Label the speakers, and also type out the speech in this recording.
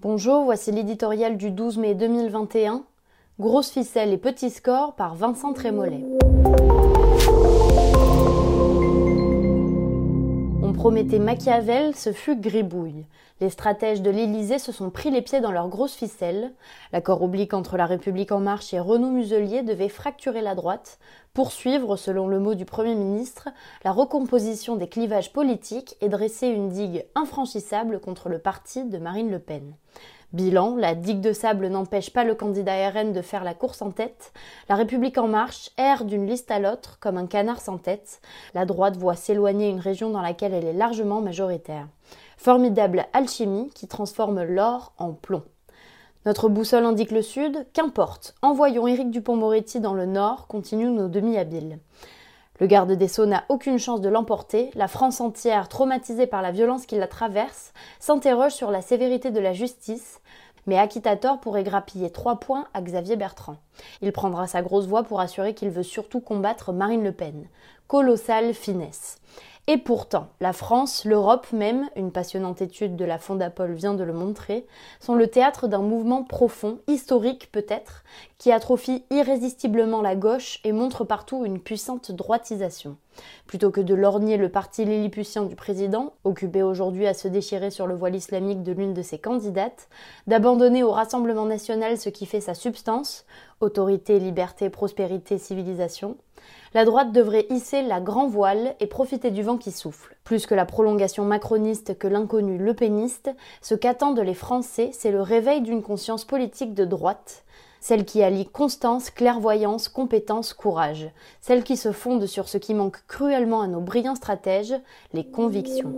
Speaker 1: Bonjour, voici l'éditorial du 12 mai 2021. Grosse ficelle et petit score par Vincent Trémollet. Promettait Machiavel, ce fut gribouille. Les stratèges de l'Élysée se sont pris les pieds dans leurs grosses ficelles. L'accord oblique entre la République en marche et Renaud Muselier devait fracturer la droite, poursuivre, selon le mot du Premier ministre, la recomposition des clivages politiques et dresser une digue infranchissable contre le parti de Marine Le Pen. Bilan, la digue de sable n'empêche pas le candidat RN de faire la course en tête. La République en marche erre d'une liste à l'autre comme un canard sans tête. La droite voit s'éloigner une région dans laquelle elle est largement majoritaire. Formidable alchimie qui transforme l'or en plomb. Notre boussole indique le sud, qu'importe. Envoyons Éric Dupont-Moretti dans le nord, continuent nos demi-habiles. Le garde des Sceaux n'a aucune chance de l'emporter. La France entière, traumatisée par la violence qui la traverse, s'interroge sur la sévérité de la justice. Mais Akitator pourrait grappiller trois points à Xavier Bertrand. Il prendra sa grosse voix pour assurer qu'il veut surtout combattre Marine Le Pen. Colossale finesse. Et pourtant, la France, l'Europe même, une passionnante étude de la Fondapol vient de le montrer, sont le théâtre d'un mouvement profond, historique peut-être, qui atrophie irrésistiblement la gauche et montre partout une puissante droitisation. Plutôt que de lorgner le parti lilliputien du président, occupé aujourd'hui à se déchirer sur le voile islamique de l'une de ses candidates, d'abandonner au Rassemblement national ce qui fait sa substance, autorité, liberté, prospérité, civilisation, la droite devrait hisser la grand voile et profiter du vent qui souffle. Plus que la prolongation macroniste que l'inconnu lepéniste, ce qu'attendent les Français, c'est le réveil d'une conscience politique de droite, celle qui allie constance, clairvoyance, compétence, courage, celle qui se fonde sur ce qui manque cruellement à nos brillants stratèges, les convictions.